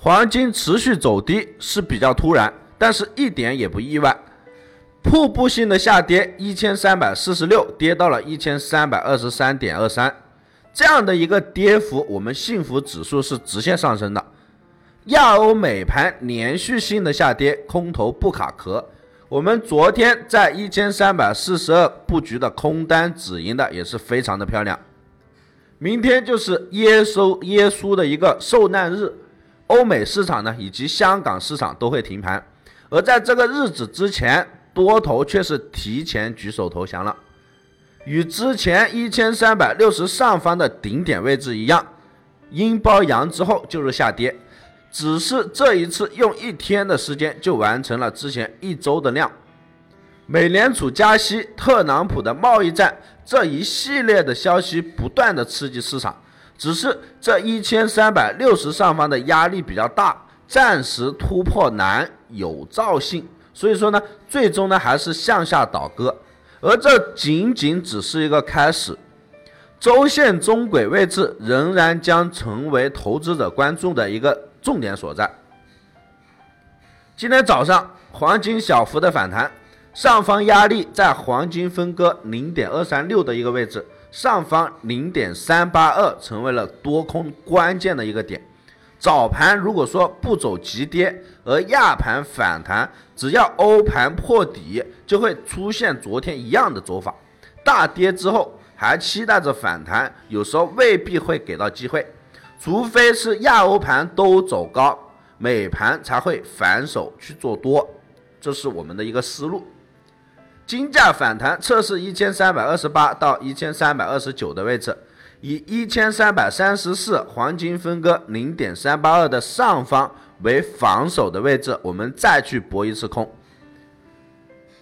黄金持续走低是比较突然，但是一点也不意外。瀑布性的下跌，一千三百四十六跌到了一千三百二十三点二三，这样的一个跌幅，我们幸福指数是直线上升的。亚欧美盘连续性的下跌，空头不卡壳。我们昨天在一千三百四十二布局的空单止盈的也是非常的漂亮。明天就是耶稣耶稣的一个受难日。欧美市场呢，以及香港市场都会停盘，而在这个日子之前，多头却是提前举手投降了。与之前一千三百六十上方的顶点位置一样，阴包阳之后就是下跌，只是这一次用一天的时间就完成了之前一周的量。美联储加息、特朗普的贸易战这一系列的消息不断的刺激市场。只是这一千三百六十上方的压力比较大，暂时突破难，有造性，所以说呢，最终呢还是向下倒戈，而这仅仅只是一个开始。周线中轨位置仍然将成为投资者关注的一个重点所在。今天早上黄金小幅的反弹，上方压力在黄金分割零点二三六的一个位置。上方零点三八二成为了多空关键的一个点。早盘如果说不走急跌，而亚盘反弹，只要欧盘破底，就会出现昨天一样的走法。大跌之后还期待着反弹，有时候未必会给到机会，除非是亚欧盘都走高，美盘才会反手去做多。这是我们的一个思路。金价反弹测试一千三百二十八到一千三百二十九的位置，以一千三百三十四黄金分割零点三八二的上方为防守的位置，我们再去搏一次空。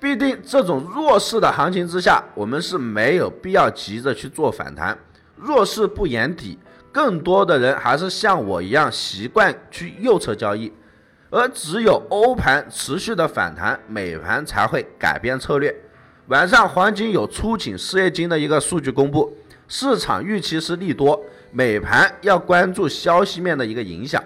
必定这种弱势的行情之下，我们是没有必要急着去做反弹。弱势不掩底，更多的人还是像我一样习惯去右侧交易。而只有欧盘持续的反弹，美盘才会改变策略。晚上黄金有出请失业金的一个数据公布，市场预期是利多，美盘要关注消息面的一个影响。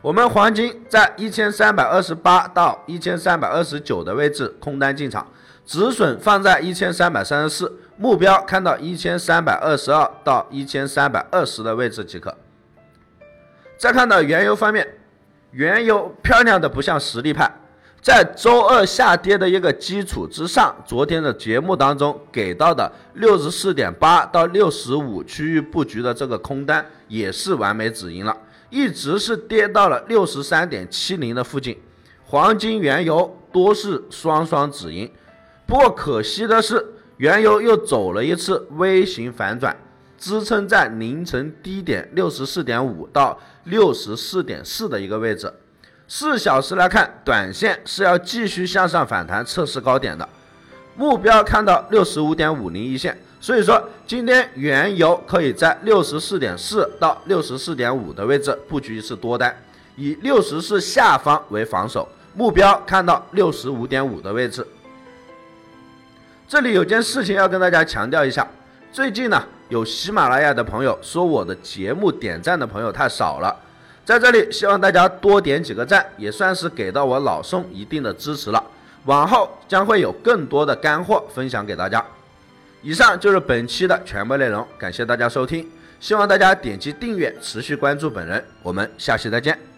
我们黄金在一千三百二十八到一千三百二十九的位置空单进场，止损放在一千三百三十四，目标看到一千三百二十二到一千三百二十的位置即可。再看到原油方面。原油漂亮的不像实力派，在周二下跌的一个基础之上，昨天的节目当中给到的六十四点八到六十五区域布局的这个空单也是完美止盈了，一直是跌到了六十三点七零的附近，黄金、原油多是双双止盈，不过可惜的是，原油又走了一次微型反转。支撑在凌晨低点六十四点五到六十四点四的一个位置，四小时来看，短线是要继续向上反弹测试高点的，目标看到六十五点五零一线，所以说今天原油可以在六十四点四到六十四点五的位置布局一次多单，以六十四下方为防守，目标看到六十五点五的位置。这里有件事情要跟大家强调一下，最近呢。有喜马拉雅的朋友说我的节目点赞的朋友太少了，在这里希望大家多点几个赞，也算是给到我老宋一定的支持了。往后将会有更多的干货分享给大家。以上就是本期的全部内容，感谢大家收听，希望大家点击订阅，持续关注本人。我们下期再见。